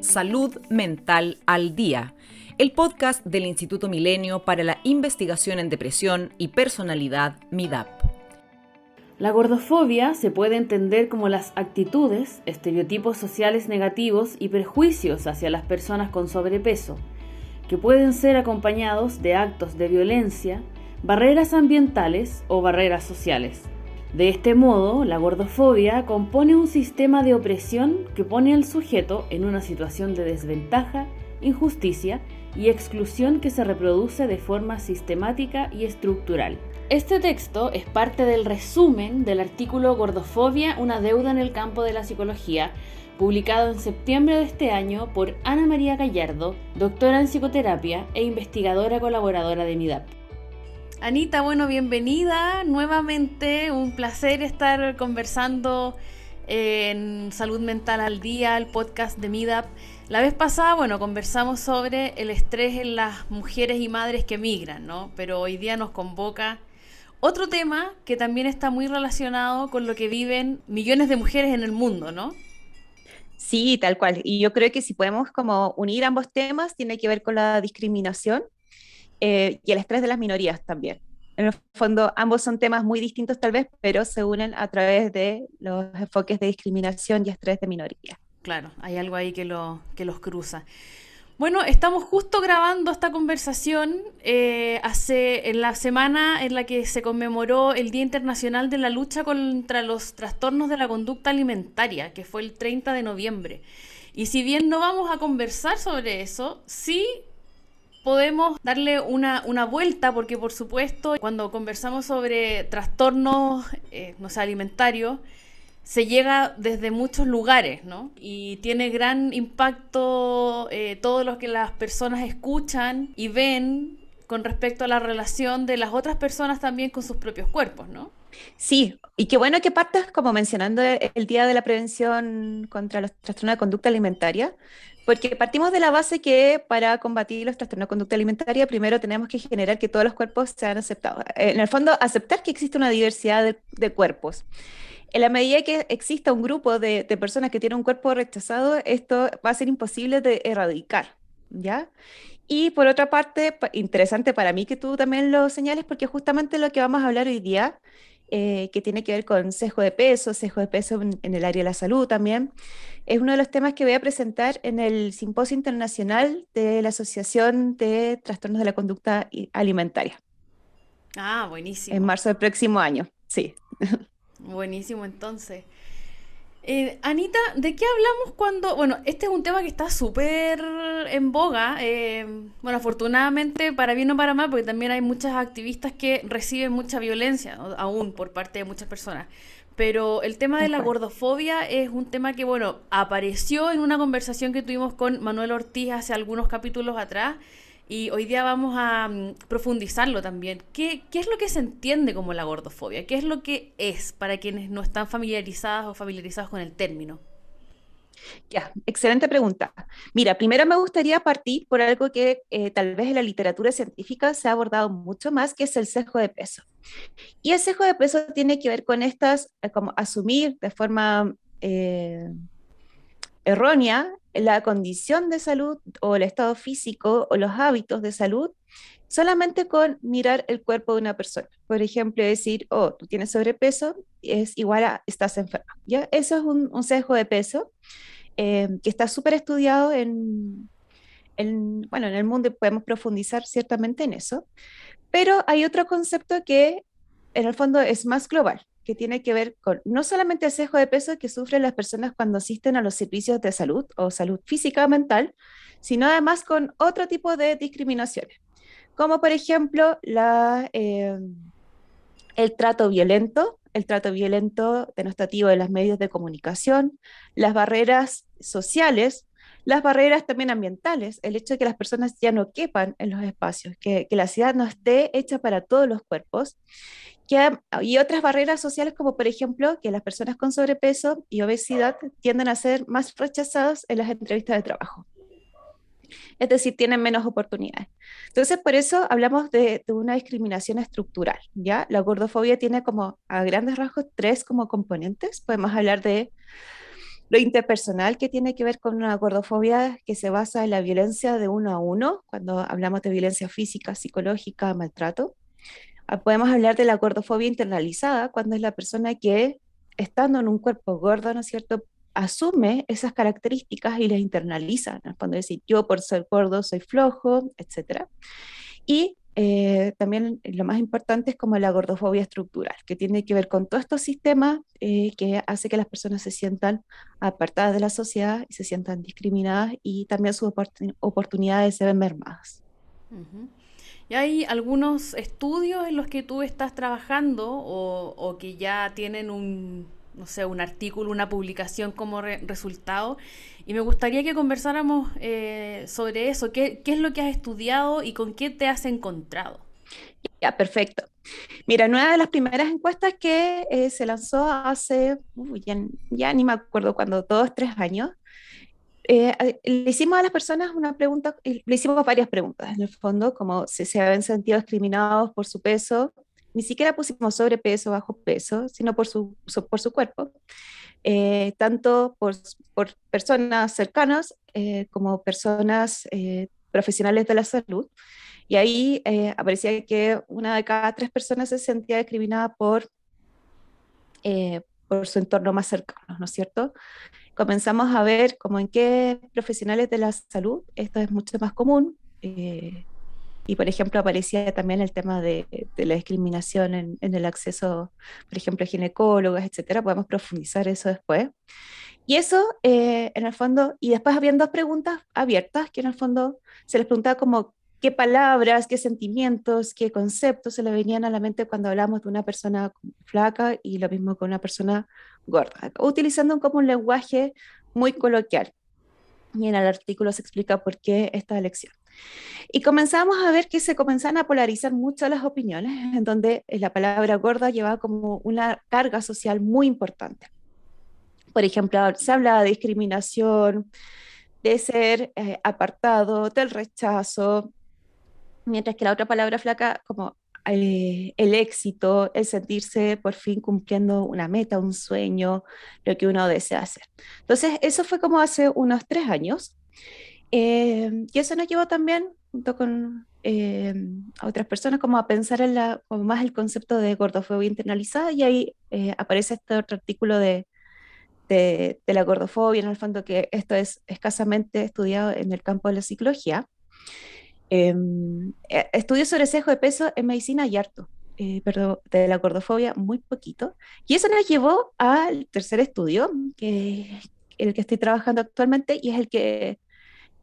Salud Mental al Día, el podcast del Instituto Milenio para la Investigación en Depresión y Personalidad MIDAP. La gordofobia se puede entender como las actitudes, estereotipos sociales negativos y prejuicios hacia las personas con sobrepeso, que pueden ser acompañados de actos de violencia, barreras ambientales o barreras sociales. De este modo, la gordofobia compone un sistema de opresión que pone al sujeto en una situación de desventaja, injusticia y exclusión que se reproduce de forma sistemática y estructural. Este texto es parte del resumen del artículo Gordofobia, una deuda en el campo de la psicología, publicado en septiembre de este año por Ana María Gallardo, doctora en psicoterapia e investigadora colaboradora de MIDAP. Anita, bueno, bienvenida nuevamente. Un placer estar conversando en Salud Mental al Día, el podcast de MIDAP. La vez pasada, bueno, conversamos sobre el estrés en las mujeres y madres que migran, ¿no? Pero hoy día nos convoca otro tema que también está muy relacionado con lo que viven millones de mujeres en el mundo, ¿no? Sí, tal cual. Y yo creo que si podemos como unir ambos temas, tiene que ver con la discriminación eh, y el estrés de las minorías también. En el fondo, ambos son temas muy distintos tal vez, pero se unen a través de los enfoques de discriminación y estrés de minorías. Claro, hay algo ahí que, lo, que los cruza. Bueno, estamos justo grabando esta conversación eh, hace en la semana en la que se conmemoró el Día Internacional de la Lucha contra los Trastornos de la Conducta Alimentaria, que fue el 30 de noviembre. Y si bien no vamos a conversar sobre eso, sí podemos darle una, vuelta, porque por supuesto, cuando conversamos sobre trastornos, eh, no sé, alimentarios, se llega desde muchos lugares, ¿no? Y tiene gran impacto eh, todo lo que las personas escuchan y ven con respecto a la relación de las otras personas también con sus propios cuerpos, ¿no? Sí, y qué bueno que partas como mencionando el Día de la Prevención contra los Trastornos de Conducta Alimentaria, porque partimos de la base que para combatir los trastornos de conducta alimentaria, primero tenemos que generar que todos los cuerpos sean aceptados. En el fondo, aceptar que existe una diversidad de, cuerpos. En la medida que exista un grupo de, personas que tienen un cuerpo rechazado, esto va a ser imposible de erradicar, ¿ya? Y por otra parte, interesante para mí que tú también lo señales, porque justamente lo que vamos a hablar hoy día, eh, que tiene que ver con sesgo de peso, sesgo de peso en el área de la salud también, es uno de los temas que voy a presentar en el Simposio Internacional de la Asociación de Trastornos de la Conducta Alimentaria. Ah, buenísimo. En marzo del próximo año, sí. Buenísimo, entonces. Eh, Anita, ¿de qué hablamos cuando.? Bueno, este es un tema que está súper en boga. Eh, bueno, afortunadamente, para bien o para mal, porque también hay muchas activistas que reciben mucha violencia, aún por parte de muchas personas. Pero el tema de la gordofobia es un tema que, bueno, apareció en una conversación que tuvimos con Manuel Ortiz hace algunos capítulos atrás y hoy día vamos a mm, profundizarlo también. ¿Qué, ¿Qué, es lo que se entiende como la gordofobia? ¿Qué es lo que es para quienes no están familiarizadas o familiarizados con el término? Ya, excelente pregunta. Mira, primero me gustaría partir por algo que eh, tal vez en la literatura científica se ha abordado mucho más, que es el sesgo de peso. Y el sesgo de peso tiene que ver con estas, eh, como asumir de forma eh, errónea la condición de salud o el estado físico o los hábitos de salud solamente con mirar el cuerpo de una persona. Por ejemplo, decir, oh, tú tienes sobrepeso, es igual a estás enferma. ¿Ya? Eso es un, un sesgo de peso eh, que está súper estudiado en, bueno, en el mundo y podemos profundizar ciertamente en eso. Pero hay otro concepto que en el fondo es más global, que tiene que ver con no solamente el sesgo de peso que sufren las personas cuando asisten a los servicios de salud o salud física o mental, sino además con otro tipo de discriminaciones, como por ejemplo la, eh, el trato violento, el trato violento denostativo de los medios de comunicación, las barreras sociales, las barreras también ambientales, el hecho de que las personas ya no quepan en los espacios, que, la ciudad no esté hecha para todos los cuerpos, y otras barreras sociales como por ejemplo que las personas con sobrepeso y obesidad tienden a ser más rechazadas en las entrevistas de trabajo es decir, tienen menos oportunidades. Entonces, por eso hablamos de, una discriminación estructural, ¿ya? La gordofobia tiene como, a grandes rasgos, tres como componentes. Podemos hablar de lo interpersonal que tiene que ver con una gordofobia que se basa en la violencia de uno a uno, cuando hablamos de violencia física, psicológica, maltrato. Ah, podemos hablar de la gordofobia internalizada, cuando es la persona que, estando en un cuerpo gordo, ¿no cierto?, asume esas características y las internaliza, cuando decir yo por ser gordo soy flojo, etc. Y eh, también lo más importante es como la gordofobia estructural, que tiene que ver con todos estos sistemas eh, que hace que las personas se sientan apartadas de la sociedad y se sientan discriminadas y también sus oportunidades se ven mermadas. ¿Y hay algunos estudios en los que tú estás trabajando o que ya tienen un, no sé, un artículo, una publicación como resultado. Y me gustaría que conversáramos eh, sobre eso. ¿Qué, es lo que has estudiado y con qué te has encontrado? Ya, perfecto. Mira, una de las primeras encuestas que eh, se lanzó hace, ya, ni me acuerdo cuándo, dos, tres años, eh, le hicimos a las personas una pregunta, le hicimos varias preguntas, en el fondo, como si se habían sentido discriminados por su peso, ni siquiera pusimos sobrepeso, bajo peso, sino por su, por su cuerpo, eh, tanto por, personas cercanas eh, como personas eh, profesionales de la salud. Y ahí aparecía que una de cada tres personas se sentía discriminada por, por su entorno más cercano, ¿no es cierto? Comenzamos a ver como en qué profesionales de la salud esto es mucho más común. Y, por ejemplo, aparecía también el tema de, la discriminación en, el acceso, por ejemplo, a ginecólogas, etcétera. Podemos profundizar eso después. Y eso, eh, en el fondo, y después habían dos preguntas abiertas, que en el fondo se les preguntaba como qué palabras, qué sentimientos, qué conceptos se le venían a la mente cuando hablamos de una persona flaca y lo mismo con una persona gorda, utilizando como un lenguaje muy coloquial. Y en el artículo se explica por qué esta elección. Y comenzamos a ver que se comenzaban a polarizar mucho las opiniones, en donde la palabra gorda llevaba como una carga social muy importante. Por ejemplo, se habla de discriminación, de ser eh, apartado, del rechazo, mientras que la otra palabra flaca, como eh, el éxito, el sentirse por fin cumpliendo una meta, un sueño, lo que uno desea hacer. Entonces, eso fue como hace unos tres años. Eh, y eso nos llevó también, junto con eh, a otras personas, como a pensar en la, como más el concepto de gordofobia internalizada, y ahí eh, aparece este otro artículo de, de, la gordofobia, en el fondo que esto es escasamente estudiado en el campo de la psicología. Em, estudios sobre sesgo de peso en medicina y harto, pero de la gordofobia muy poquito. Y eso nos llevó al tercer estudio, que el que estoy trabajando actualmente y es el que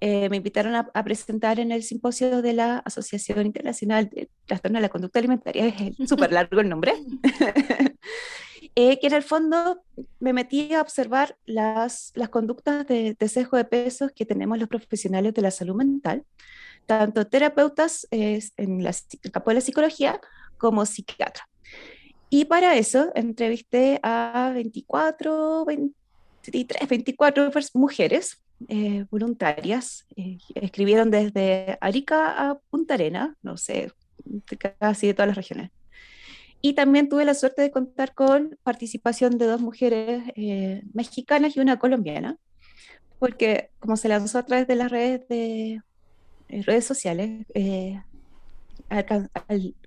eh, me invitaron a, presentar en el simposio de la Asociación Internacional de Trastorno de la Conducta Alimentaria, es súper largo el nombre, eh, que en el fondo me metí a observar las, las conductas de, de, sesgo de pesos que tenemos los profesionales de la salud mental, tanto terapeutas en la, el campo de la psicología como psiquiatras. Y para eso entrevisté a 24, 23, 24 mujeres eh, voluntarias. Eh, escribieron desde Arica a Punta Arena, no sé, casi de todas las regiones. Y también tuve la suerte de contar con participación de dos mujeres eh, mexicanas y una colombiana, porque como se lanzó a través de las redes, de, redes sociales, en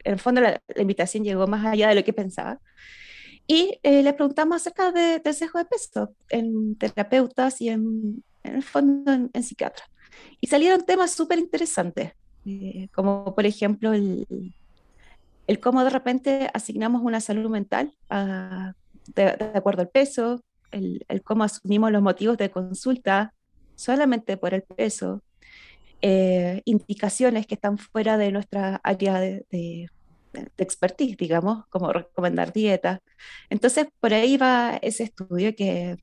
el fondo la, invitación llegó más allá de lo que pensaba. Y le preguntamos acerca de, del sesgo de peso en terapeutas y en en el fondo en, psiquiatra. Y salieron temas súper interesantes, eh, como por ejemplo el, el, cómo de repente asignamos una salud mental de, acuerdo al peso, el, el, cómo asumimos los motivos de consulta solamente por el peso, eh, indicaciones que están fuera de nuestra área de, de, de, expertise, digamos, como recomendar dieta. Entonces, por ahí va ese estudio que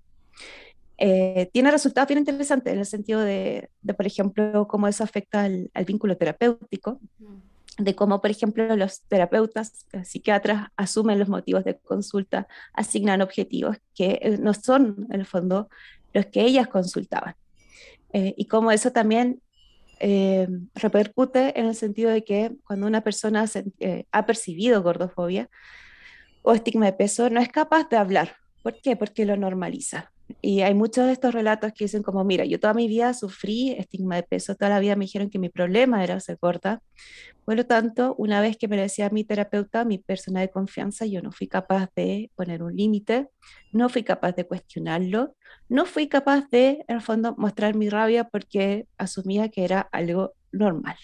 eh, tiene resultados bien interesantes en el sentido de, por ejemplo, cómo eso afecta al, vínculo terapéutico, de cómo, por ejemplo, los terapeutas, los psiquiatras asumen los motivos de consulta, asignan objetivos que eh, no son, en el fondo, los que ellas consultaban. Eh, y cómo eso también repercute en el sentido de que cuando una persona ha percibido gordofobia o estigma de peso, no es capaz de hablar. ¿Por qué? Porque lo normaliza Y hay muchos de estos relatos que dicen como, mira, yo toda mi vida sufrí estigma de peso, toda la vida me dijeron que mi problema era ser corta. Por lo tanto, una vez que me decía mi terapeuta, mi persona de confianza, yo no fui capaz de poner un límite, no fui capaz de cuestionarlo, no fui capaz de, en el fondo, mostrar mi rabia porque asumía que era algo normal.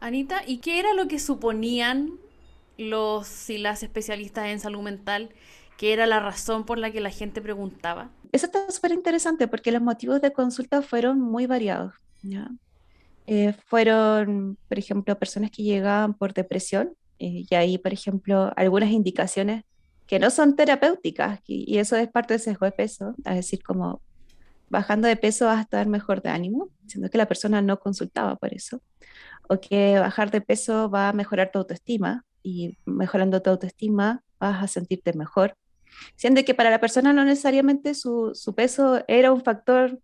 Anita, ¿y qué era lo que suponían los y las especialistas en salud mental que era la razón por la que la gente preguntaba? Eso está súper interesante porque los motivos de consulta fueron muy variados. Eh, fueron, por ejemplo, personas que llegaban por depresión eh, y ahí, por ejemplo, algunas indicaciones que no son terapéuticas y, eso es parte del sesgo de peso, es decir, como bajando de peso vas a estar mejor de ánimo, siendo que la persona no consultaba por eso, o que bajar de peso va a mejorar tu autoestima y mejorando tu autoestima vas a sentirte mejor, siendo que para la persona no necesariamente su, su peso era un factor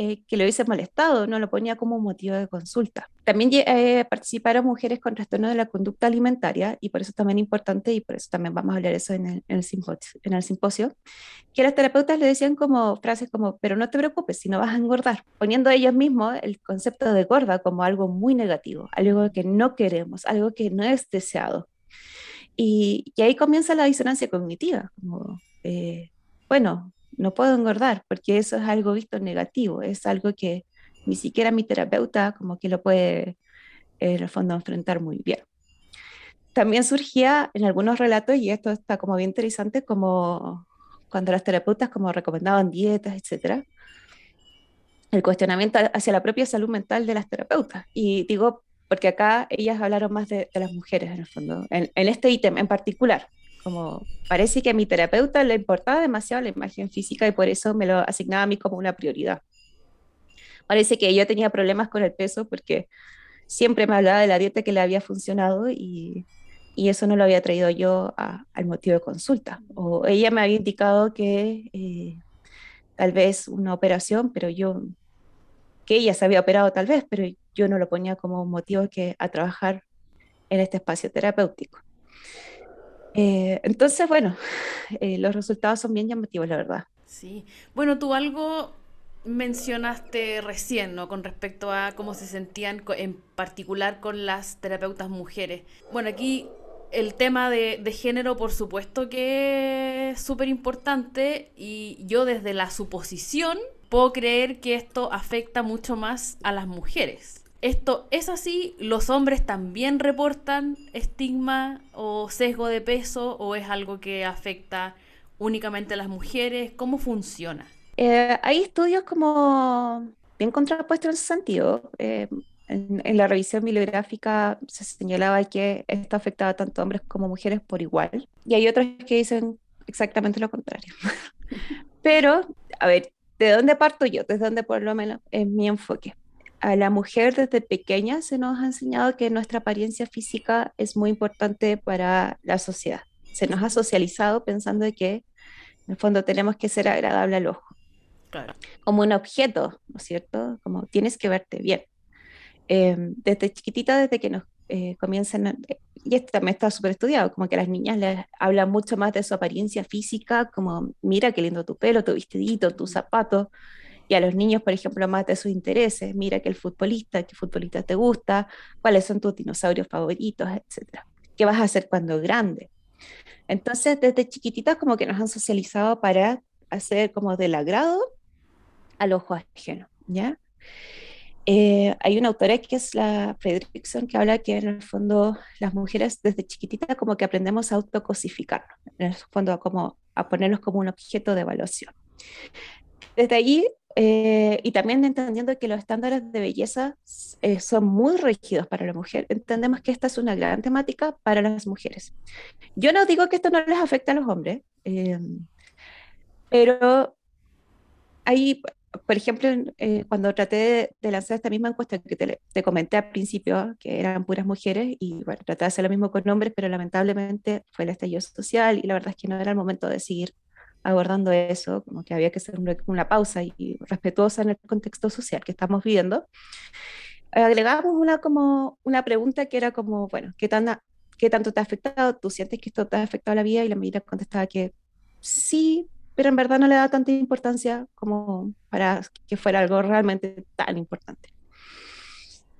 eh, que le hubiese molestado, no lo ponía como motivo de consulta. También eh, participaron mujeres con trastorno de la conducta alimentaria y por eso es también importante y por eso también vamos a hablar eso en el, en el, simposio, en el simposio, que las terapeutas le decían como frases como, pero no te preocupes si no vas a engordar, poniendo ellos mismos el concepto de gorda como algo muy negativo, algo que no queremos, algo que no es deseado. Y, y ahí comienza la disonancia cognitiva, como, eh, bueno, no puedo engordar porque eso es algo visto negativo, es algo que ni siquiera mi terapeuta como que lo puede en el fondo enfrentar muy bien. También surgía en algunos relatos, y esto está como bien interesante, como cuando las terapeutas como recomendaban dietas, etcétera, el cuestionamiento hacia la propia salud mental de las terapeutas. Y digo, porque acá ellas hablaron más de, las mujeres en el fondo, en, este ítem en particular, como parece que a mi terapeuta le importaba demasiado la imagen física y por eso me lo asignaba a mí como una prioridad. Parece que yo tenía problemas con el peso porque siempre me hablaba de la dieta que le había funcionado y, y eso no lo había traído yo al motivo de consulta. O ella me había indicado que eh, tal vez una operación, pero yo, que ella se había operado tal vez, pero yo no lo ponía como motivo que a trabajar en este espacio terapéutico. Eh, entonces, bueno, eh, los resultados son bien llamativos, la verdad. Sí. Bueno, tú algo mencionaste recién, ¿no? Con respecto a cómo se sentían en particular con las terapeutas mujeres. Bueno, aquí el tema de, de género, por supuesto que es súper importante y yo desde la suposición puedo creer que esto afecta mucho más a las mujeres. ¿Esto es así? ¿Los hombres también reportan estigma o sesgo de peso o es algo que afecta únicamente a las mujeres? ¿Cómo funciona? Eh, hay estudios como bien contrapuestos en ese sentido. Eh, en, la revisión bibliográfica se señalaba que esto afectaba tanto a hombres como mujeres por igual. Y hay otros que dicen exactamente lo contrario. Pero, a ver, ¿de dónde parto yo? ¿Desde dónde por lo menos es mi enfoque? A la mujer desde pequeña se nos ha enseñado que nuestra apariencia física es muy importante para la sociedad. Se nos ha socializado pensando que en el fondo tenemos que ser agradable al ojo. Como un objeto, ¿no es cierto? Como tienes que verte bien. Em, desde chiquitita, desde que nos eh, comienzan, y esto también está súper estudiado, como que las niñas les hablan mucho más de su apariencia física, como mira qué lindo tu pelo, tu vestidito, tus zapatos, y a los niños, por ejemplo, más de sus intereses, mira que el futbolista, qué futbolista te gusta, cuáles son tus dinosaurios favoritos, etcétera. ¿Qué vas a hacer cuando grande? Entonces, desde chiquititas como que nos han socializado para hacer como del agrado al ojo ajeno, ¿ya? Eh, hay una autora que es la Fredrickson que habla que en el fondo las mujeres desde chiquititas como que aprendemos a autocosificarnos, en el fondo como a ponernos como un objeto de evaluación. Desde allí eh, y también entendiendo que los estándares de belleza eh, son muy rígidos para la mujer, entendemos que esta es una gran temática para las mujeres. Yo no digo que esto no les afecte a los hombres, eh, pero hay, por ejemplo, cuando traté de, lanzar esta misma encuesta que te, te, comenté al principio, que eran puras mujeres, y bueno, traté de hacer lo mismo con hombres, pero lamentablemente fue el estallido social y la verdad es que no era el momento de seguir abordando eso, como que había que hacer una, pausa y respetuosa en el contexto social que estamos viviendo, agregamos una, como, una pregunta que era como, bueno, ¿qué, tan, ¿qué tanto te ha afectado? ¿Tú sientes que esto te ha afectado la vida? Y la medida contestaba que sí, pero en verdad no le da tanta importancia como para que fuera algo realmente tan importante.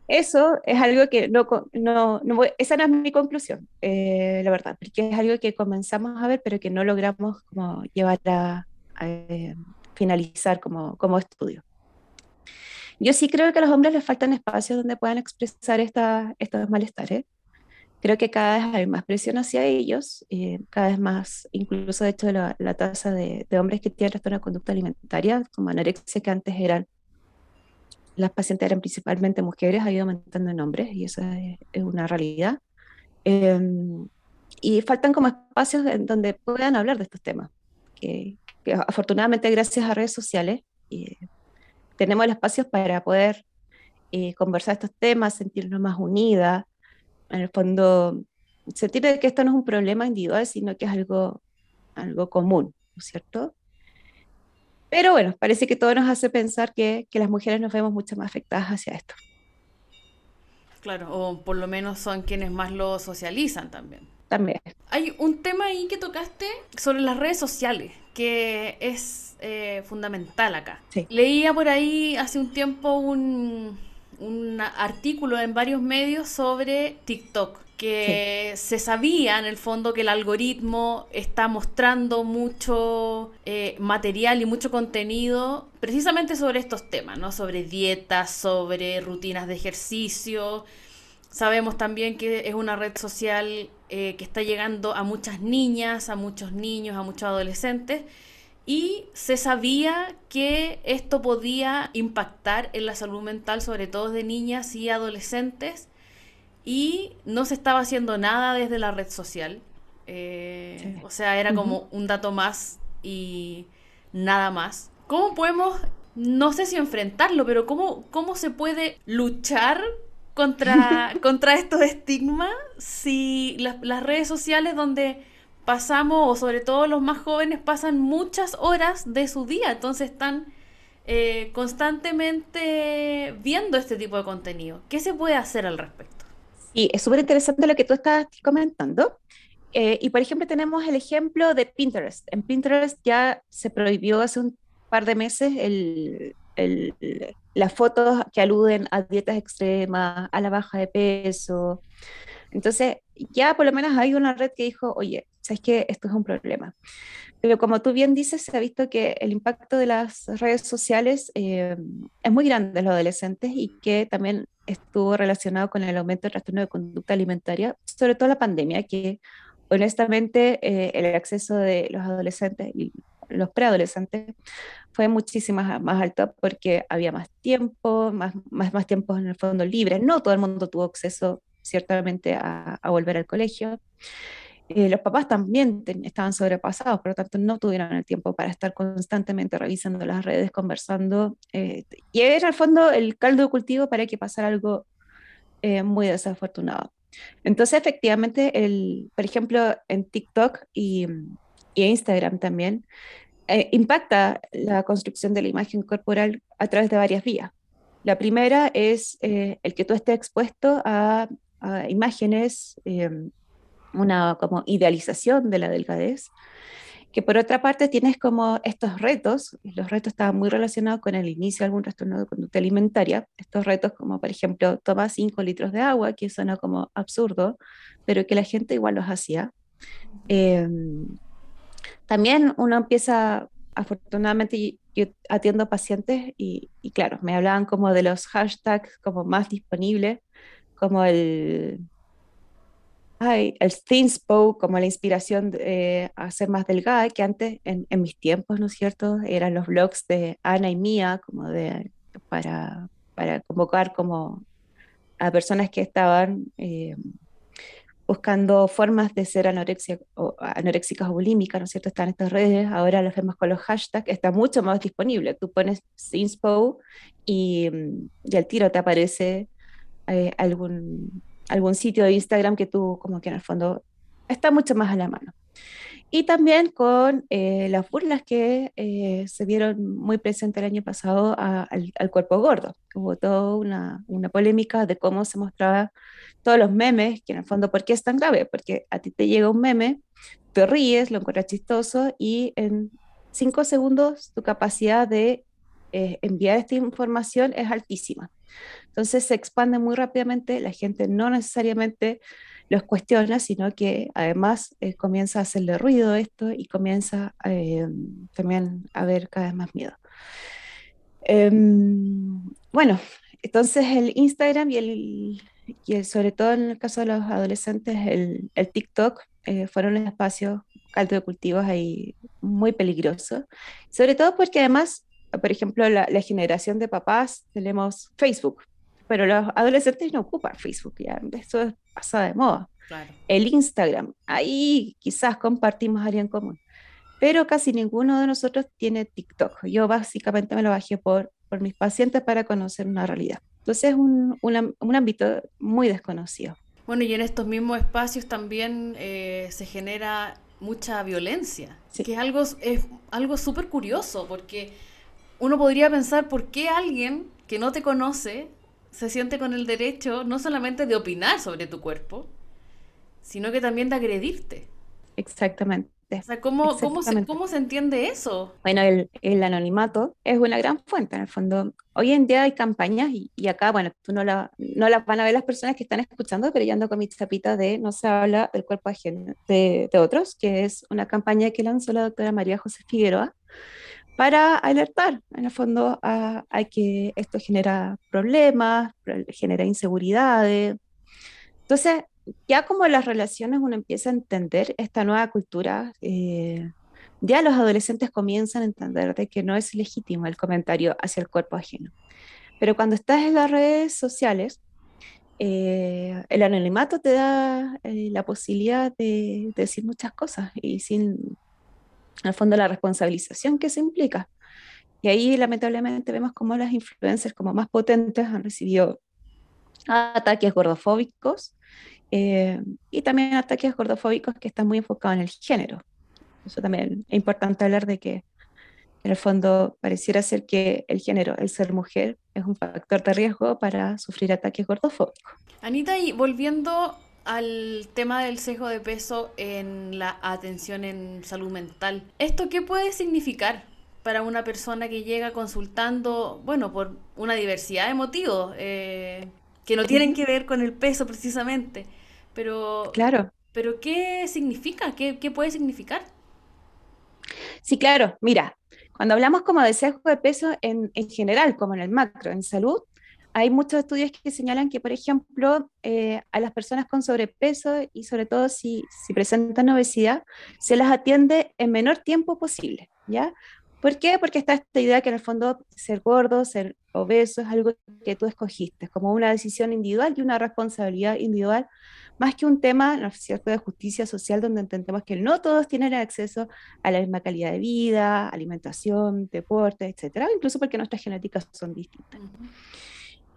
Eso es algo que no, no, no esa no es mi conclusión, eh, la verdad, porque es algo que comenzamos a ver, pero que no logramos como llevar a, eh, finalizar como, como estudio. Yo sí creo que a los hombres les faltan espacios donde puedan expresar esta, estos malestares. Creo que cada vez hay más presión hacia ellos, eh, cada vez más, incluso de hecho la, la tasa de, de, hombres que tienen trastorno de conducta alimentaria, como anorexia, que antes eran las pacientes eran principalmente mujeres, ha ido aumentando en hombres y eso es, una realidad. Em, y faltan como espacios en donde puedan hablar de estos temas, que, afortunadamente gracias a redes sociales eh, tenemos el espacio para poder eh, conversar estos temas, sentirnos más unidas, en el fondo sentir que esto no es un problema individual, sino que es algo, algo común, ¿no es cierto? Pero bueno, parece que todo nos hace pensar que, que las mujeres nos vemos mucho más afectadas hacia esto. Claro, o por lo menos son quienes más lo socializan también. También. Hay un tema ahí que tocaste sobre las redes sociales, que es eh, fundamental acá. Sí. Leía por ahí hace un tiempo un, un artículo en varios medios sobre TikTok que se sabía en el fondo que el algoritmo está mostrando mucho eh, material y mucho contenido precisamente sobre estos temas, ¿no? Sobre dietas, sobre rutinas de ejercicio. Sabemos también que es una red social eh, que está llegando a muchas niñas, a muchos niños, a muchos adolescentes. Y se sabía que esto podía impactar en la salud mental, sobre todo de niñas y adolescentes y no se estaba haciendo nada desde la red social. Eh, o sea, era como un dato más y nada más. ¿Cómo podemos, no sé si enfrentarlo, pero cómo, cómo se puede luchar contra, contra estos estigmas si las, redes sociales donde pasamos, o sobre todo los más jóvenes, pasan muchas horas de su día, entonces están eh, constantemente viendo este tipo de contenido. ¿Qué se puede hacer al respecto? Y es súper interesante lo que tú estás comentando. Eh, y por ejemplo, tenemos el ejemplo de Pinterest. En Pinterest ya se prohibió hace un par de meses el, el, las fotos que aluden a dietas extremas, a la baja de peso. Entonces, ya por lo menos hay una red que dijo, oye, ¿sabes qué? Esto es un problema. Pero como tú bien dices, se ha visto que el impacto de las redes sociales eh, es muy grande en los adolescentes y que también estuvo relacionado con el aumento del trastorno de conducta alimentaria, sobre todo la pandemia, que honestamente eh, el acceso de los adolescentes y los preadolescentes fue muchísimo más, alto porque había más tiempo, más, más, más tiempo en el fondo libre. No todo el mundo tuvo acceso ciertamente a volver al colegio. Eh, los papás también estaban sobrepasados, por lo tanto no tuvieron el tiempo para estar constantemente revisando las redes, conversando. Eh, y era al fondo el caldo de cultivo para que pasara algo eh, muy desafortunado. Entonces, efectivamente, el, por ejemplo, en TikTok y, y Instagram también, impacta la construcción de la imagen corporal a través de varias vías. La primera es el que tú estés expuesto a, a imágenes una como idealización de la delgadez, que por otra parte tienes como estos retos, los retos estaban muy relacionados con el inicio de algún trastorno de conducta alimentaria, estos retos como por ejemplo toma 5 litros de agua, que suena como absurdo, pero que la gente igual los hacía. Em, también uno empieza, afortunadamente yo atiendo pacientes y, y claro, me hablaban como de los hashtags como más disponibles, como el Ay, el Thinspo como la inspiración eh, a ser más delgada, que antes, en, mis tiempos, ¿no es cierto? Eran los blogs de Ana y Mía, como de, para, para convocar como a personas que estaban eh, buscando formas de ser anorexia, o, anoréxicas o bulímicas, ¿no es cierto? Están estas redes, ahora las vemos con los hashtags, está mucho más disponible. Tú pones Thinspo y, y al tiro te aparece eh, algún algún sitio de Instagram que tú como que en el fondo está mucho más a la mano. Y también con eh, las burlas que eh, se vieron muy presentes el año pasado al, cuerpo gordo. Hubo toda una, una, polémica de cómo se mostraba todos los memes, que en el fondo, ¿por qué es tan grave? Porque a ti te llega un meme, te ríes, lo encuentras chistoso y en cinco segundos tu capacidad de eh, enviar esta información es altísima. Entonces se expande muy rápidamente, la gente no necesariamente los cuestiona, sino que además eh, comienza a hacerle ruido esto y comienza eh, también a haber cada vez más miedo. Em, bueno, entonces el Instagram y el, y sobre todo en el caso de los adolescentes, el, el TikTok eh, fueron espacios caldo de cultivos ahí muy peligrosos, sobre todo porque además, por ejemplo, la, la generación de papás tenemos Facebook, pero los adolescentes no ocupan Facebook, ya eso pasa de moda. El Instagram, ahí quizás compartimos área en común, pero casi ninguno de nosotros tiene TikTok. Yo básicamente me lo bajé por, por mis pacientes para conocer una realidad. Entonces es un, un, ámbito muy desconocido. Bueno, y en estos mismos espacios también eh, se genera mucha violencia, que es algo, es algo súper curioso, porque uno podría pensar por qué alguien que no te conoce se siente con el derecho no solamente de opinar sobre tu cuerpo, sino que también de agredirte. Exactamente. O sea, ¿cómo, cómo, se, ¿cómo, se, entiende eso? Bueno, el, el, anonimato es una gran fuente, en el fondo. Hoy en día hay campañas, y, y acá, bueno, tú no, la, no las van a ver las personas que están escuchando, pero yo ando con mi chapita de No se habla del cuerpo ajeno de, de otros, que es una campaña que lanzó la doctora María José Figueroa, para alertar, en el fondo, a, que esto genera problemas, genera inseguridades. Entonces, ya como las relaciones uno empieza a entender esta nueva cultura, eh, ya los adolescentes comienzan a entender de que no es legítimo el comentario hacia el cuerpo ajeno. Pero cuando estás en las redes sociales, eh, el anonimato te da eh, la posibilidad de, decir muchas cosas y sin al fondo la responsabilización que se implica. Y ahí lamentablemente vemos cómo las influencers como más potentes han recibido ataques gordofóbicos eh, y también ataques gordofóbicos que están muy enfocados en el género. Eso también es importante hablar de que en el fondo pareciera ser que el género, el ser mujer, es un factor de riesgo para sufrir ataques gordofóbicos. Anita, y volviendo al tema del sesgo de peso en la atención en salud mental. ¿Esto qué puede significar para una persona que llega consultando, bueno, por una diversidad de motivos eh, que no tienen que ver con el peso precisamente? Pero, claro. pero ¿qué significa? ¿Qué, qué puede significar? Sí, claro. Mira, cuando hablamos como de sesgo de peso en, en general, como en el macro, en salud, hay muchos estudios que señalan que, por ejemplo, eh, a las personas con sobrepeso y sobre todo si, si, presentan obesidad, se las atiende en menor tiempo posible, ¿ya? ¿Por qué? Porque está esta idea que en el fondo ser gordo, ser obeso es algo que tú escogiste, como una decisión individual y una responsabilidad individual, más que un tema, ¿no es cierto?, de justicia social donde entendemos que no todos tienen acceso a la misma calidad de vida, alimentación, deporte, etcétera, incluso porque nuestras genéticas son distintas.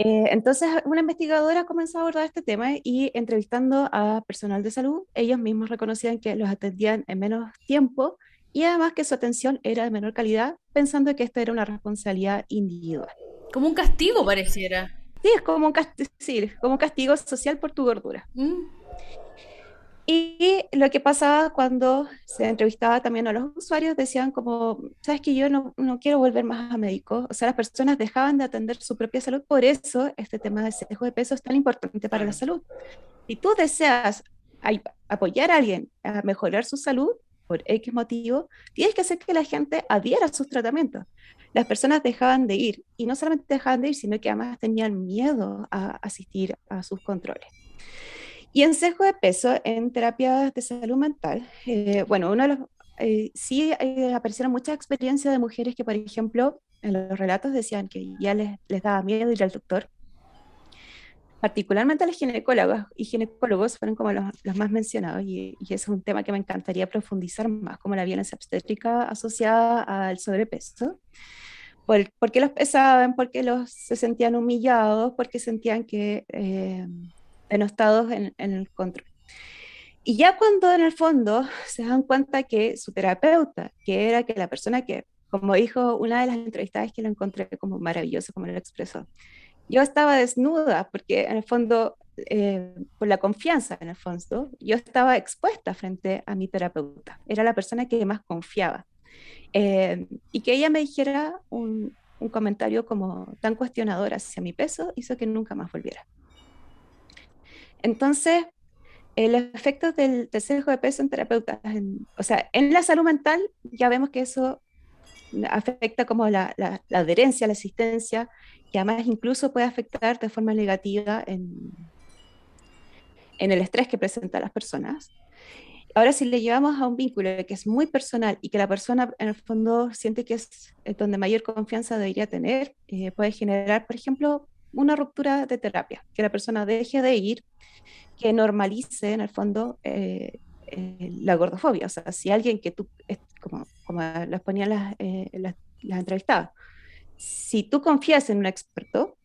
Eh, entonces, una investigadora comenzó a abordar este tema y entrevistando a personal de salud, ellos mismos reconocían que los atendían en menos tiempo y además que su atención era de menor calidad, pensando que esto era una responsabilidad individual. Como un castigo pareciera. Sí, es como un, sí, como un castigo social por tu gordura. Mm. Y lo que pasaba cuando se entrevistaba también a los usuarios, decían como, sabes que yo no, no quiero volver más a médico, o sea, las personas dejaban de atender su propia salud, por eso este tema de sesgo de peso es tan importante para la salud. Si tú deseas apoyar a alguien a mejorar su salud, por X motivo, tienes que hacer que la gente adhiera a sus tratamientos. Las personas dejaban de ir, y no solamente dejaban de ir, sino que además tenían miedo a asistir a sus controles. Y en sesgo de peso, en terapias de salud mental, eh, bueno, uno de los, eh, sí eh, aparecieron muchas experiencias de mujeres que, por ejemplo, en los relatos decían que ya les, les daba miedo ir al doctor. Particularmente a los ginecólogos y ginecólogos fueron como los, los más mencionados y, y, es un tema que me encantaría profundizar más, como la violencia obstétrica asociada al sobrepeso. Por, porque los pesaban, porque los se sentían humillados, porque sentían que denostados en, en el control. Y ya cuando en el fondo se dan cuenta que su terapeuta, que era que la persona que, como dijo una de las entrevistadas que lo encontré como maravilloso, como lo expresó, yo estaba desnuda porque en el fondo, eh, por la confianza en el fondo, yo estaba expuesta frente a mi terapeuta, era la persona que más confiaba. Eh, y que ella me dijera un, un, comentario como tan cuestionador hacia mi peso hizo que nunca más volviera. Entonces, el efecto del, del sesgo de peso en terapeutas, o sea, en la salud mental ya vemos que eso afecta como la, la, la adherencia, la asistencia, y además incluso puede afectar de forma negativa en, en el estrés que presentan las personas. Ahora, si le llevamos a un vínculo que es muy personal y que la persona en el fondo siente que es donde mayor confianza debería tener, eh, puede generar, por ejemplo, una ruptura de terapia, que la persona deje de ir, que normalice en el fondo eh, eh, la gordofobia. O sea, si alguien que tú, como, como las ponían las, las, las entrevistadas, si tú confías en un experto,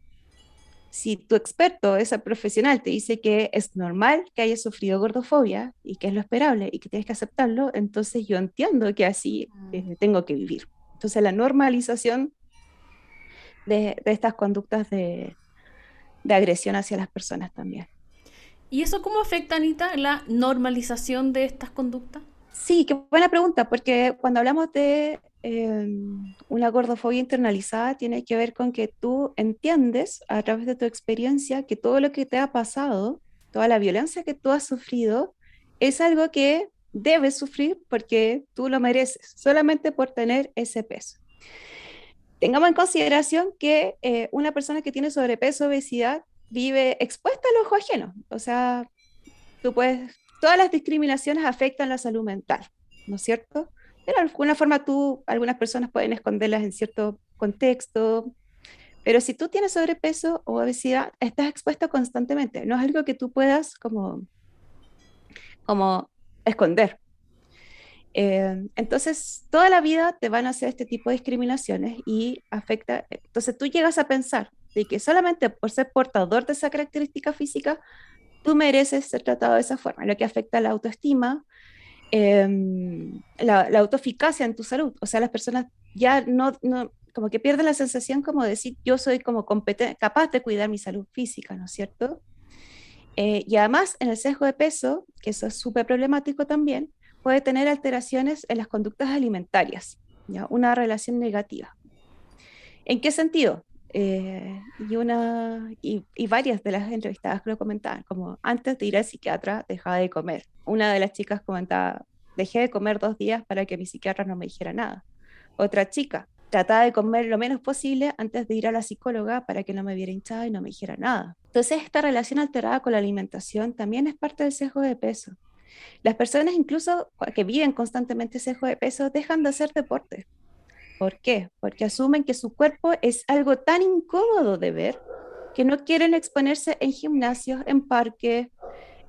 si tu experto, ese profesional, te dice que es normal que hayas sufrido gordofobia y que es lo esperable y que tienes que aceptarlo, entonces yo entiendo que así eh, mm. tengo que vivir. Entonces la normalización de, de estas conductas de, de, agresión hacia las personas también. ¿Y eso cómo afecta, Anita, la normalización de estas conductas? Sí, qué buena pregunta, porque cuando hablamos de Em, una gordofobia internalizada tiene que ver con que tú entiendes a través de tu experiencia que todo lo que te ha pasado, toda la violencia que tú has sufrido, es algo que debes sufrir porque tú lo mereces, solamente por tener ese peso. Tengamos en consideración que eh, una persona que tiene sobrepeso, obesidad, vive expuesta al ojo ajeno. O sea, tú puedes, todas las discriminaciones afectan la salud mental, ¿no es cierto? de alguna forma tú, algunas personas pueden esconderlas en cierto contexto, pero si tú tienes sobrepeso o obesidad, estás expuesto constantemente, no es algo que tú puedas como, como esconder. Eh, entonces, toda la vida te van a hacer este tipo de discriminaciones y afecta. Entonces, tú llegas a pensar de que solamente por ser portador de esa característica física, tú mereces ser tratado de esa forma, lo que afecta a la autoestima, Em, la, autoeficacia en tu salud. O sea, las personas ya no, como que pierden la sensación como de decir, yo soy como capaz de cuidar mi salud física, ¿no es cierto? Eh, y además, en el sesgo de peso, que eso es súper problemático también, puede tener alteraciones en las conductas alimentarias, una relación negativa. ¿En qué sentido? Eh, y, una, y, varias de las entrevistadas lo comentaban, como antes de ir al psiquiatra dejaba de comer. Una de las chicas comentaba, dejé de comer dos días para que mi psiquiatra no me dijera nada. Otra chica, trataba de comer lo menos posible antes de ir a la psicóloga para que no me viera hinchada y no me dijera nada. Entonces, esta relación alterada con la alimentación también es parte del sesgo de peso. Las personas incluso que viven constantemente sesgo de peso dejan de hacer deporte ¿Por qué? Porque asumen que su cuerpo es algo tan incómodo de ver que no quieren exponerse en gimnasios, en parques,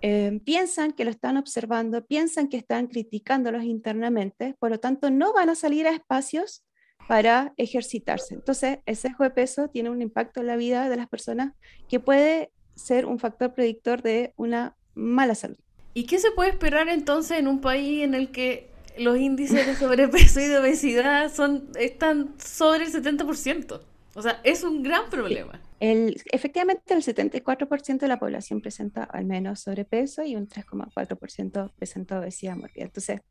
eh, piensan que lo están observando, piensan que están criticándolos internamente, por lo tanto no van a salir a espacios para ejercitarse. Entonces, ese sesgo de peso tiene un impacto en la vida de las personas que puede ser un factor predictor de una mala salud. ¿Y qué se puede esperar entonces en un país en el que los índices de sobrepeso y de obesidad son, están sobre el 70%. O sea, es un gran problema. El, efectivamente, el 74% de la población presenta al menos sobrepeso y un 3,4% presenta obesidad mórbida. Entonces,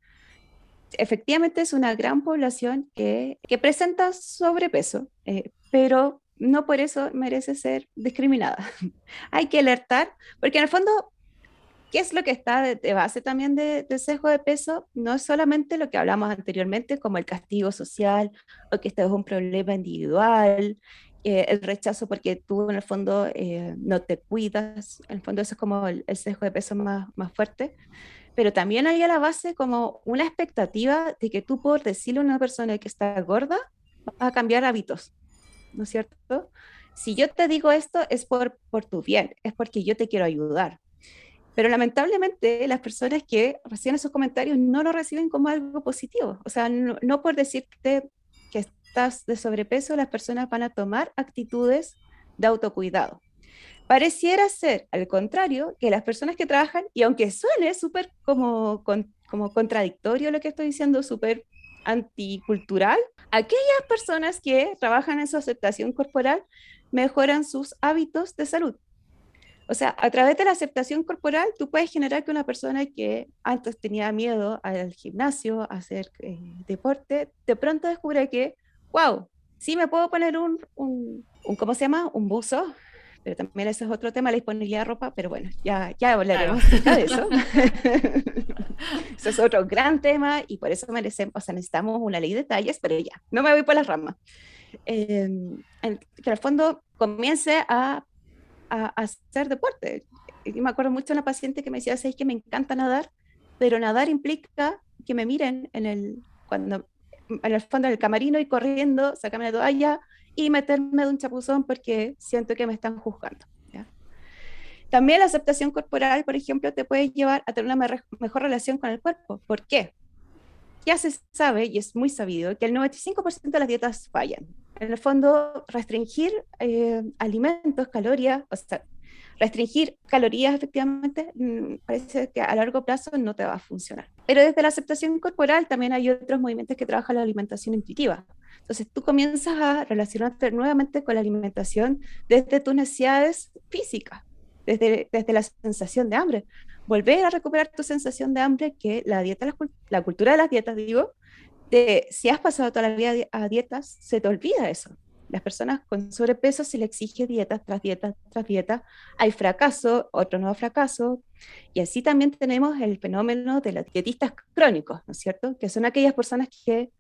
efectivamente es una gran población que, que presenta sobrepeso, eh, pero no por eso merece ser discriminada. Hay que alertar, porque en el fondo ¿Qué es lo que está de, base también de, sesgo de peso? No es solamente lo que hablamos anteriormente, como el castigo social o que este es un problema individual, eh, el rechazo porque tú en el fondo eh, no te cuidas, en el fondo eso es como el, sesgo de peso más, más fuerte, pero también hay a la base como una expectativa de que tú por decirle a una persona que está gorda, vas a cambiar hábitos, ¿no es cierto? Si yo te digo esto es por, por tu bien, es porque yo te quiero ayudar, pero lamentablemente las personas que reciben esos comentarios no lo reciben como algo positivo. O sea, no, por decirte que estás de sobrepeso, las personas van a tomar actitudes de autocuidado. Pareciera ser, al contrario, que las personas que trabajan, y aunque suene súper como, como contradictorio lo que estoy diciendo, súper anticultural, aquellas personas que trabajan en su aceptación corporal mejoran sus hábitos de salud. O sea, a través de la aceptación corporal, tú puedes generar que una persona que antes tenía miedo al gimnasio, a hacer eh, deporte, de pronto descubre que, wow, sí me puedo poner un, un, un, ¿cómo se llama? Un buzo, pero también ese es otro tema, la disponibilidad de ropa, pero bueno, ya, ya hablaremos de eso. eso es otro gran tema y por eso merecemos, o sea, necesitamos una ley de detalles, pero ya, no me voy por las ramas. Eh, que al fondo comience a a, hacer deporte. Yo me acuerdo mucho de una paciente que me decía, es que me encanta nadar, pero nadar implica que me miren en el, cuando, en el fondo del camarino y corriendo, sacarme la toalla y meterme de un chapuzón porque siento que me están juzgando. También la aceptación corporal, por ejemplo, te puede llevar a tener una mejor relación con el cuerpo. ¿Por qué? Ya se sabe, y es muy sabido, que el 95% de las dietas fallan en el fondo, restringir eh, alimentos, calorías, o sea, restringir calorías efectivamente, mm, parece que a largo plazo no te va a funcionar. Pero desde la aceptación corporal también hay otros movimientos que trabajan la alimentación intuitiva. Entonces tú comienzas a relacionarte nuevamente con la alimentación desde tus necesidades físicas, desde, desde la sensación de hambre. Volver a recuperar tu sensación de hambre, que la dieta, la, la cultura de las dietas, digo, de si has pasado toda la vida a dietas, se te olvida eso. Las personas con sobrepeso se le exige dieta tras dieta tras dieta. Hay fracaso, otro nuevo fracaso. Y así también tenemos el fenómeno de los dietistas crónicos, ¿no es cierto? Que son aquellas personas que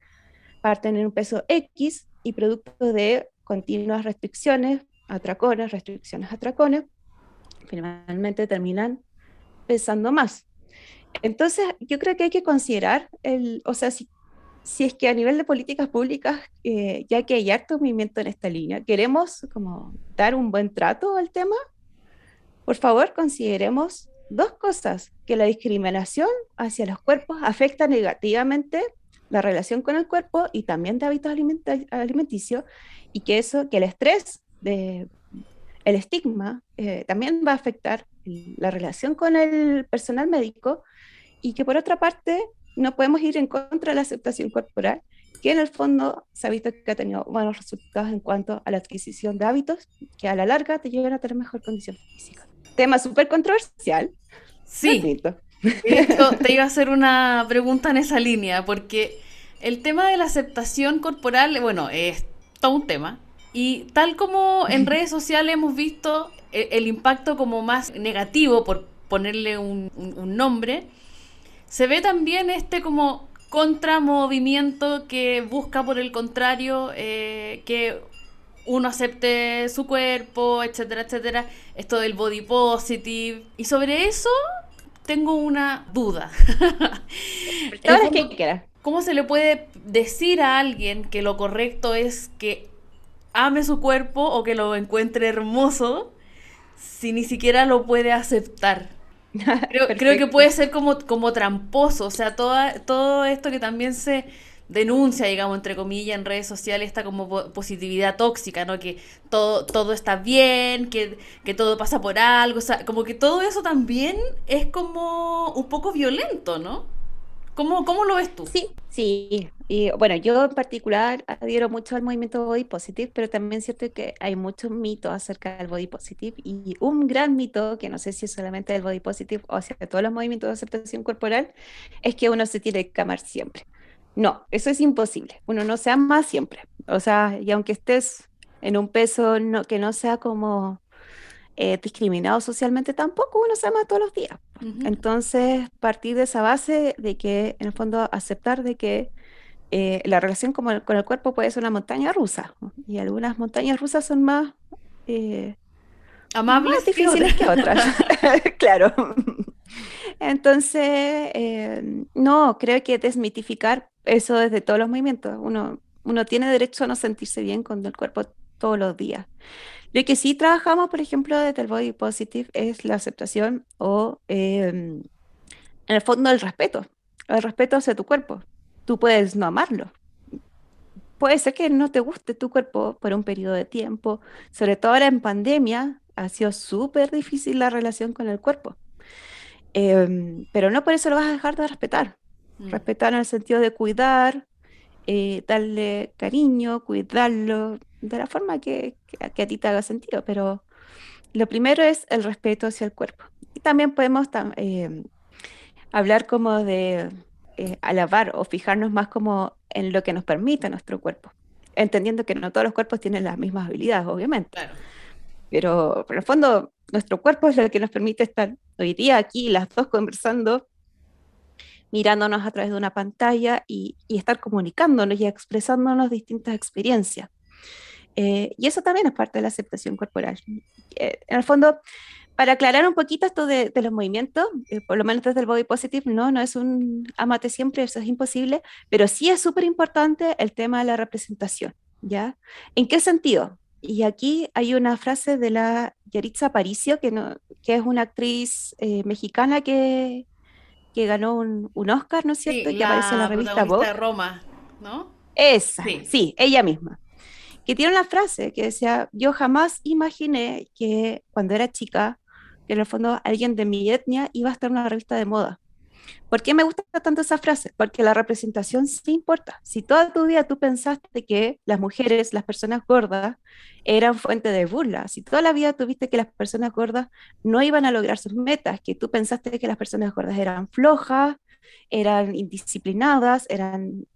parten en un peso X y producto de continuas restricciones, atracones, restricciones, atracones, finalmente terminan pesando más. Entonces, yo creo que hay que considerar, el, o sea, si si es que a nivel de políticas públicas, eh, ya que hay harto movimiento en esta línea, queremos como dar un buen trato al tema, por favor consideremos dos cosas, que la discriminación hacia los cuerpos afecta negativamente la relación con el cuerpo y también de hábitos alimenticios, y que eso, que el estrés, de, el estigma, eh, también va a afectar la relación con el personal médico, y que por otra parte no podemos ir en contra de la aceptación corporal, que en el fondo se ha visto que ha tenido buenos resultados en cuanto a la adquisición de hábitos que a la larga te llevan a tener mejor condición física. Tema súper controversial. Sí. te iba a hacer una pregunta en esa línea, porque el tema de la aceptación corporal, bueno, es todo un tema. Y tal como en redes sociales hemos visto e, el, impacto como más negativo, por ponerle un, un nombre, se ve también este como contramovimiento que busca por el contrario eh, que uno acepte su cuerpo, etcétera, etcétera. Esto del body positive. Y sobre eso tengo una duda. ¿Cómo se le puede decir a alguien que lo correcto es que ame su cuerpo o que lo encuentre hermoso si ni siquiera lo puede aceptar? Creo, que puede ser como, como tramposo, o sea, toda, todo esto que también se denuncia, digamos, entre comillas, en redes sociales, esta como positividad tóxica, ¿no? Que todo, todo está bien, que, que todo pasa por algo, o sea, como que todo eso también es como un poco violento, ¿no? ¿Cómo, ¿Cómo, lo ves tú? Sí, sí. Y bueno, yo en particular adhiero mucho al movimiento Body Positive, pero también es cierto que hay muchos mitos acerca del Body Positive y un gran mito, que no sé si es solamente del Body Positive o hacia todos los movimientos de aceptación corporal, es que uno se tiene que amar siempre. No, eso es imposible. Uno no se ama siempre. O sea, y aunque estés en un peso no, que no sea como eh, discriminado socialmente, tampoco uno se ama todos los días. Entonces, partir de esa base de que, en el fondo, aceptar de que eh, la relación con el, con el, cuerpo puede ser una montaña rusa, y algunas montañas rusas son más... Eh, Amables difíciles que otras, claro. Entonces, no, creo que desmitificar eso desde todos los movimientos. Uno, uno tiene derecho a no sentirse bien con el cuerpo todos los días. Lo que sí trabajamos, por ejemplo, desde el Body Positive es la aceptación o, em, en el fondo, el respeto. El respeto hacia tu cuerpo. Tú puedes no amarlo. Puede ser que no te guste tu cuerpo por un periodo de tiempo. Sobre todo ahora en pandemia, ha sido súper difícil la relación con el cuerpo. Em, pero no por eso lo vas a dejar de respetar. Mm. Respetar en el sentido de cuidar, eh, darle cariño, cuidarlo, de la forma que, que, a ti te haga sentido, pero lo primero es el respeto hacia el cuerpo. Y también podemos eh, hablar como de eh, alabar o fijarnos más como en lo que nos permite nuestro cuerpo, entendiendo que no todos los cuerpos tienen las mismas habilidades, obviamente. Claro. Pero, pero en el fondo, nuestro cuerpo es lo que nos permite estar hoy día aquí, las dos conversando, mirándonos a través de una pantalla y, estar comunicándonos y expresándonos distintas experiencias. Eh, y eso también es parte de la aceptación corporal. Eh, en el fondo, para aclarar un poquito esto de, los movimientos, eh, por lo menos desde el body positive, no, no es un amate siempre, eso es imposible, pero sí es súper importante el tema de la representación, ¿ya? ¿En qué sentido? Y aquí hay una frase de la Yaritza Aparicio, que, no, que es una actriz mexicana que, que ganó un, Oscar, ¿no es cierto? que aparece en la revista Vogue. de Roma, ¿no? Esa, sí. ella misma. Que tiene una frase que decía, yo jamás imaginé que cuando era chica, que en el fondo alguien de mi etnia iba a estar en una revista de moda. ¿Por qué me gusta tanto esa frase? Porque la representación sí importa. Si toda tu vida tú pensaste que las mujeres, las personas gordas, eran fuente de burla, si toda la vida tuviste que las personas gordas no iban a lograr sus metas, que tú pensaste que las personas gordas eran flojas, eran indisciplinadas, eran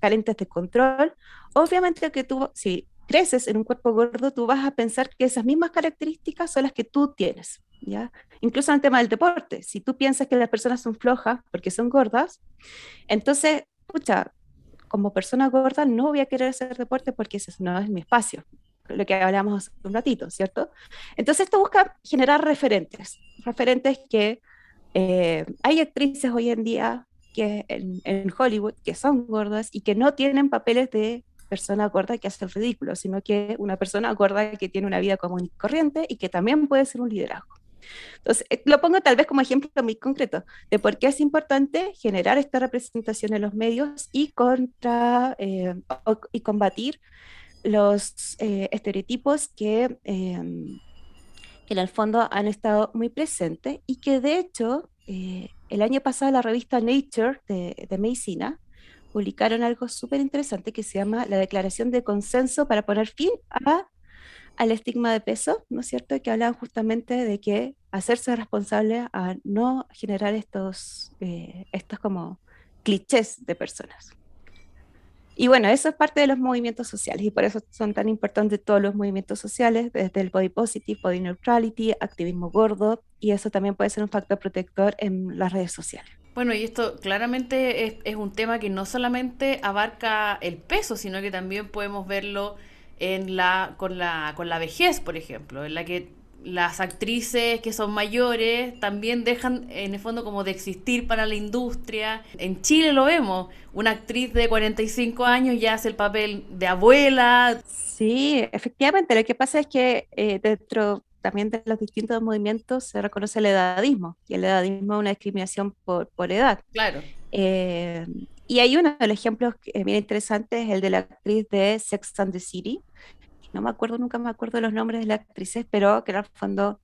carentes de control, obviamente que tú, si creces en un cuerpo gordo, tú vas a pensar que esas mismas características son las que tú tienes. ¿Ya? Incluso en el tema del deporte, si tú piensas que las personas son flojas porque son gordas, entonces, escucha, como persona gorda no voy a querer hacer deporte porque ese no es mi espacio, lo que hablamos hace un ratito, ¿cierto? Entonces esto busca generar referentes, referentes que eh, hay actrices hoy en día que en, Hollywood que son gordas y que no tienen papeles de persona gorda que hace el ridículo, sino que una persona gorda que tiene una vida común y corriente y que también puede ser un liderazgo. Entonces, eh, lo pongo tal vez como ejemplo muy concreto de por qué es importante generar esta representación en los medios y, contra, eh, y combatir los eh, estereotipos que, em, que, en el fondo han estado muy presentes y que de hecho el año pasado la revista Nature de, de Medicina publicaron algo súper interesante que se llama la Declaración de Consenso para poner fin a, al estigma de peso, ¿no es cierto? Que hablaban justamente de que hacerse responsable a no generar estos, eh, estos como clichés de personas. Y bueno, eso es parte de los movimientos sociales y por eso son tan importantes todos los movimientos sociales, desde el body positive, body neutrality, activismo gordo, y eso también puede ser un factor protector en las redes sociales. Bueno, y esto claramente es, es, un tema que no solamente abarca el peso, sino que también podemos verlo en la, con, la, con la vejez, por ejemplo, en la que las actrices que son mayores también dejan en el fondo como de existir para la industria. En Chile lo vemos, una actriz de 45 años ya hace el papel de abuela. Sí, efectivamente, lo que pasa es que eh, dentro también de los distintos movimientos se reconoce el edadismo, y el edadismo es una discriminación por, por edad. Claro. Eh, y hay uno de los ejemplos que bien interesantes, el de la actriz de Sex and the City. No me acuerdo, nunca me acuerdo los nombres de las actrices, pero que en el fondo,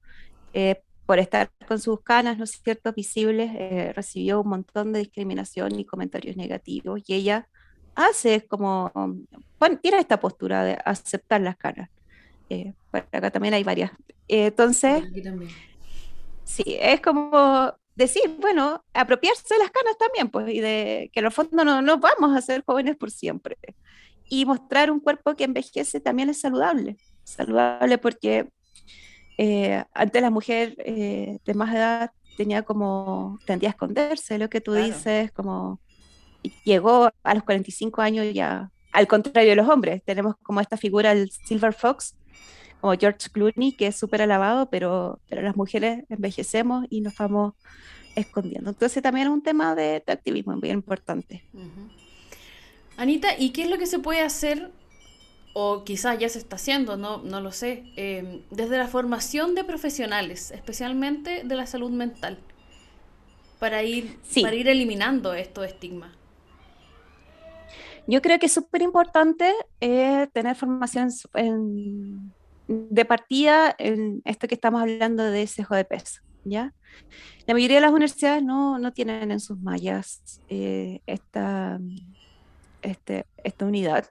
eh, por estar con sus canas, ¿no es cierto?, visibles, eh, recibió un montón de discriminación y comentarios negativos. Y ella hace como, bueno, tiene esta postura de aceptar las canas. Eh, acá también hay varias. entonces, sí, es como decir, bueno, apropiarse de las canas también, pues, y de que en el fondo no, no vamos a ser jóvenes por siempre. Y mostrar un cuerpo que envejece también es saludable. Saludable porque eh, antes la mujer eh, de más edad tenía como, tendía a esconderse, lo que tú dices, como llegó a los 45 años ya, al contrario de los hombres, tenemos como esta figura, el Silver Fox, como George Clooney, que es súper alabado, pero, pero las mujeres envejecemos y nos vamos escondiendo. Entonces también es un tema de, activismo bien importante. Anita, ¿y qué es lo que se puede hacer, o quizás ya se está haciendo, no, no lo sé, em, desde la formación de profesionales, especialmente de la salud mental, para ir, para ir eliminando estos estigmas? Yo creo que es súper importante eh, tener formación en, de partida en esto que estamos hablando de sesgo de peso, ¿ya? La mayoría de las universidades no, no tienen en sus mallas eh, esta, este, esta unidad.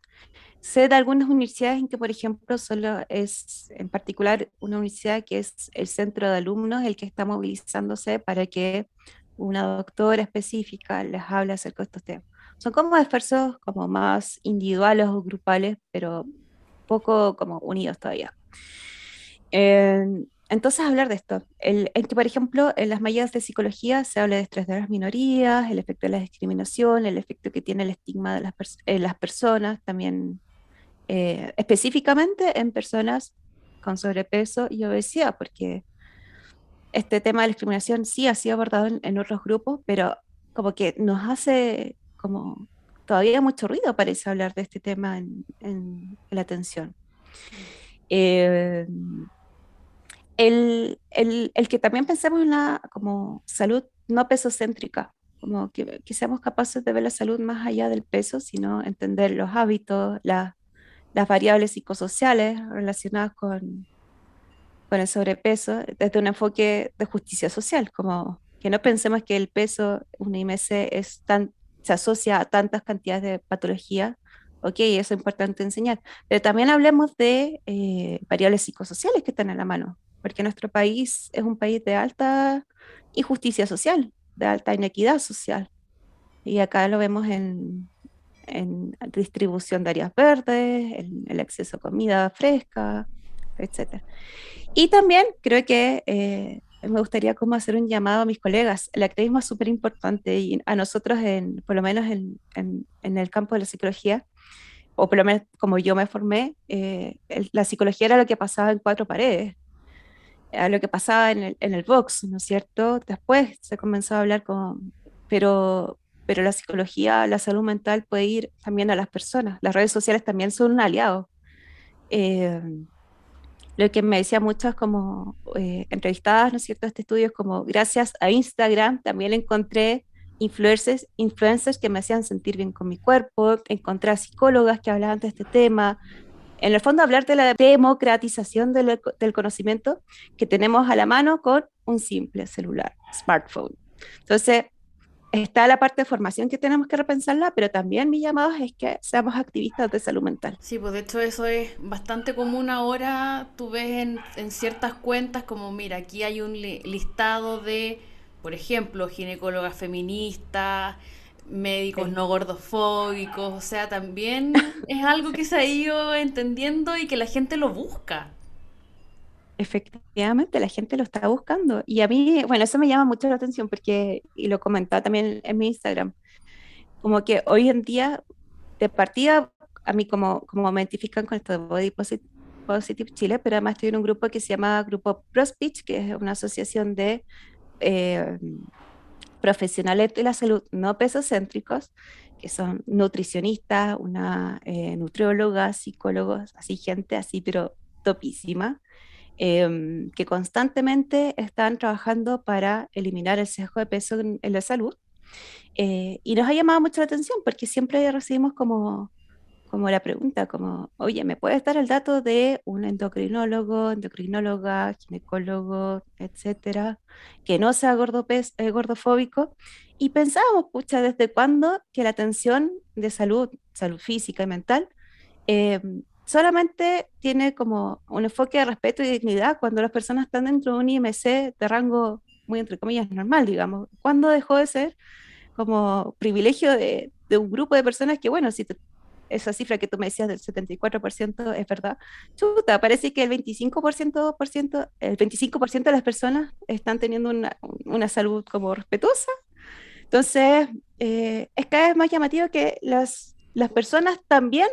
Sé de algunas universidades en que, por ejemplo, solo es en particular una universidad que es el centro de alumnos el que está movilizándose para que una doctora específica les hable acerca de estos temas. Son como esfuerzos como más individuales o grupales, pero poco como unidos todavía. Entonces, hablar de esto, el, en que, por ejemplo, en las mallas de psicología se habla de estrés de las minorías, el efecto de la discriminación, el efecto que tiene el estigma de las, las personas, también eh, específicamente en personas con sobrepeso y obesidad, porque este tema de la discriminación sí ha sido abordado en, otros grupos, pero como que nos hace como todavía mucho ruido parece hablar de este tema en, la atención. Eh, el, que también pensemos en la como salud no pesocéntrica, como que, que, seamos capaces de ver la salud más allá del peso, sino entender los hábitos, la, las variables psicosociales relacionadas con, con el sobrepeso desde un enfoque de justicia social, como que no pensemos que el peso, un IMC, es tan, se asocia a tantas cantidades de patología, ok, eso es importante enseñar, pero también hablemos de eh, variables psicosociales que están a la mano, porque nuestro país es un país de alta injusticia social, de alta inequidad social, y acá lo vemos en, en distribución de áreas verdes, en el acceso a comida fresca, etc. Y también creo que eh, me gustaría como hacer un llamado a mis colegas. El activismo es súper importante y a nosotros, en, por lo menos en, en, el campo de la psicología, o por lo menos como yo me formé, eh, la psicología era lo que pasaba en cuatro paredes, era lo que pasaba en el, en el box, ¿no es cierto? Después se comenzó a hablar con, pero, pero la psicología, la salud mental puede ir también a las personas. Las redes sociales también son un aliado. Eh, lo que me decía muchas como eh, entrevistadas, ¿no es cierto?, este estudio es como gracias a Instagram también encontré influencers, influencers que me hacían sentir bien con mi cuerpo, encontré a psicólogas que hablaban de este tema. En el fondo, hablar de la democratización del, del conocimiento que tenemos a la mano con un simple celular, smartphone. Entonces, está la parte de formación que tenemos que repensarla, pero también mi llamado es que seamos activistas de salud mental. Sí, pues de hecho eso es bastante común ahora. Tú ves en, ciertas cuentas como, mira, aquí hay un listado de, por ejemplo, ginecólogas feministas, médicos no gordofóbicos, o sea, también es algo que se ha ido entendiendo y que la gente lo busca efectivamente la gente lo está buscando. Y a mí, bueno, eso me llama mucho la atención porque, y lo comentaba también en mi Instagram, como que hoy en día, de partida, a mí como, como me identifican con esto de Body Positive, Chile, pero además estoy en un grupo que se llama Grupo ProSpeech, que es una asociación de eh, profesionales de la salud no pesocéntricos, que son nutricionistas, una eh, nutrióloga, psicólogos, así gente así, pero topísima. Em, que constantemente están trabajando para eliminar el sesgo de peso en, la salud. Eh, y nos ha llamado mucho la atención porque siempre recibimos como, como la pregunta, como, oye, ¿me puedes dar el dato de un endocrinólogo, endocrinóloga, ginecólogo, etcétera, que no sea eh, gordofóbico? Y pensábamos, pucha, ¿desde cuándo que la atención de salud, salud física y mental, eh, solamente tiene como un enfoque de respeto y dignidad cuando las personas están dentro de un IMC de rango muy entre comillas normal, digamos. ¿Cuándo dejó de ser como privilegio de, un grupo de personas que, bueno, si esa cifra que tú me decías del 74% es verdad, chuta, parece que el 25%, por ciento, el 25 de las personas están teniendo una, una salud como respetuosa. Entonces, eh, es cada vez más llamativo que las, las personas también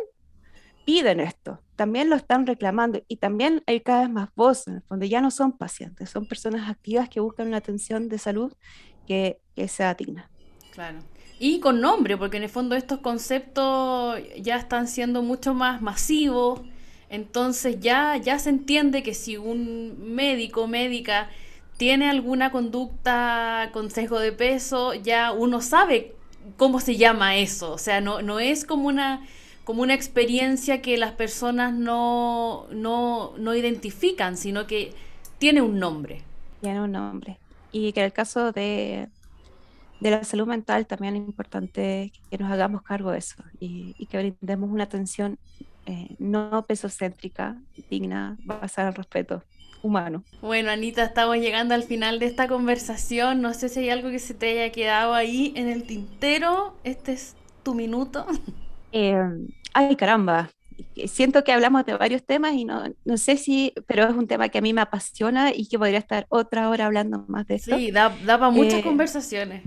piden esto, también lo están reclamando y también hay cada vez más voces, donde ya no son pacientes, son personas activas que buscan una atención de salud que, sea digna. Claro. Y con nombre, porque en el fondo estos conceptos ya están siendo mucho más masivos, entonces ya, ya se entiende que si un médico médica tiene alguna conducta con sesgo de peso, ya uno sabe cómo se llama eso, o sea, no, no es como una como una experiencia que las personas no, no, no identifican, sino que tiene un nombre. Tiene un nombre. Y que en el caso de, de la salud mental también es importante que nos hagamos cargo de eso y, que brindemos una atención eh, no pesocéntrica, digna, basada en respeto humano. Bueno, Anita, estamos llegando al final de esta conversación. No sé si hay algo que se te haya quedado ahí en el tintero. Este es tu minuto. Eh, ay, caramba. Siento que hablamos de varios temas y no, no sé si, pero es un tema que a mí me apasiona y que podría estar otra hora hablando más de esto. Sí, da, da para muchas eh, conversaciones.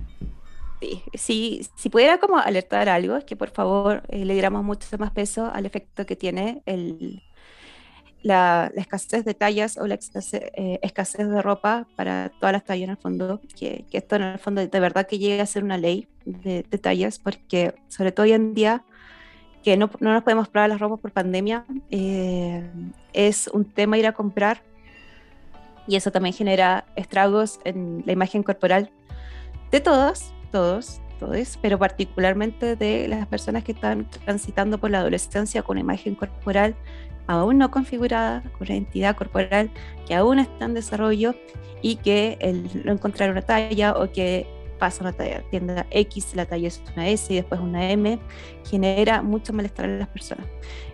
Sí, si, pudiera como alertar algo, es que por favor eh, le diéramos mucho más peso al efecto que tiene el, la, escasez de tallas o la eh, escasez, de ropa para todas las tallas en el fondo, que, esto en el fondo de verdad que llegue a ser una ley de, tallas, porque sobre todo hoy en día que no, no nos podemos probar las ropas por pandemia, eh, es un tema ir a comprar. Y eso también genera estragos en la imagen corporal de todos, todos, todos, pero particularmente de las personas que están transitando por la adolescencia con imagen corporal aún no configurada, con una entidad corporal que aún está en desarrollo y que el no encontrar una talla o que pasa una talla, tienda X, la talla es una S y después una M, genera mucho malestar en las personas.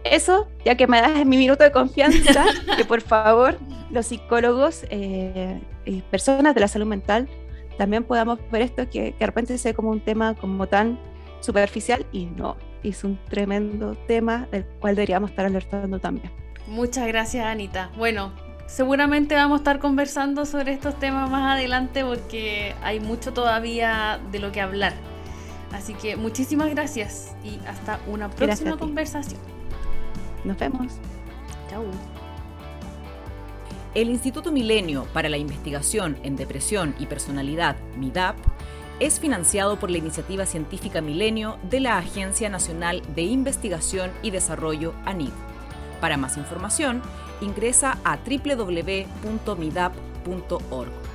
Eso, ya que me das en mi minuto de confianza, que por favor los psicólogos, eh, y personas de la salud mental, también podamos ver esto que, que de repente se ve como un tema como tan superficial y no, es un tremendo tema del cual deberíamos estar alertando también. Muchas gracias Anita. Bueno, seguramente vamos a estar conversando sobre estos temas más adelante porque hay mucho todavía de lo que hablar. Así que muchísimas gracias y hasta una próxima conversación. Nos vemos. Chao. El Instituto Milenio para la Investigación en Depresión y Personalidad, MIDAP, es financiado por la iniciativa científica Milenio de la Agencia Nacional de Investigación y Desarrollo ANID. Para más información, ingresa a www.midap.org.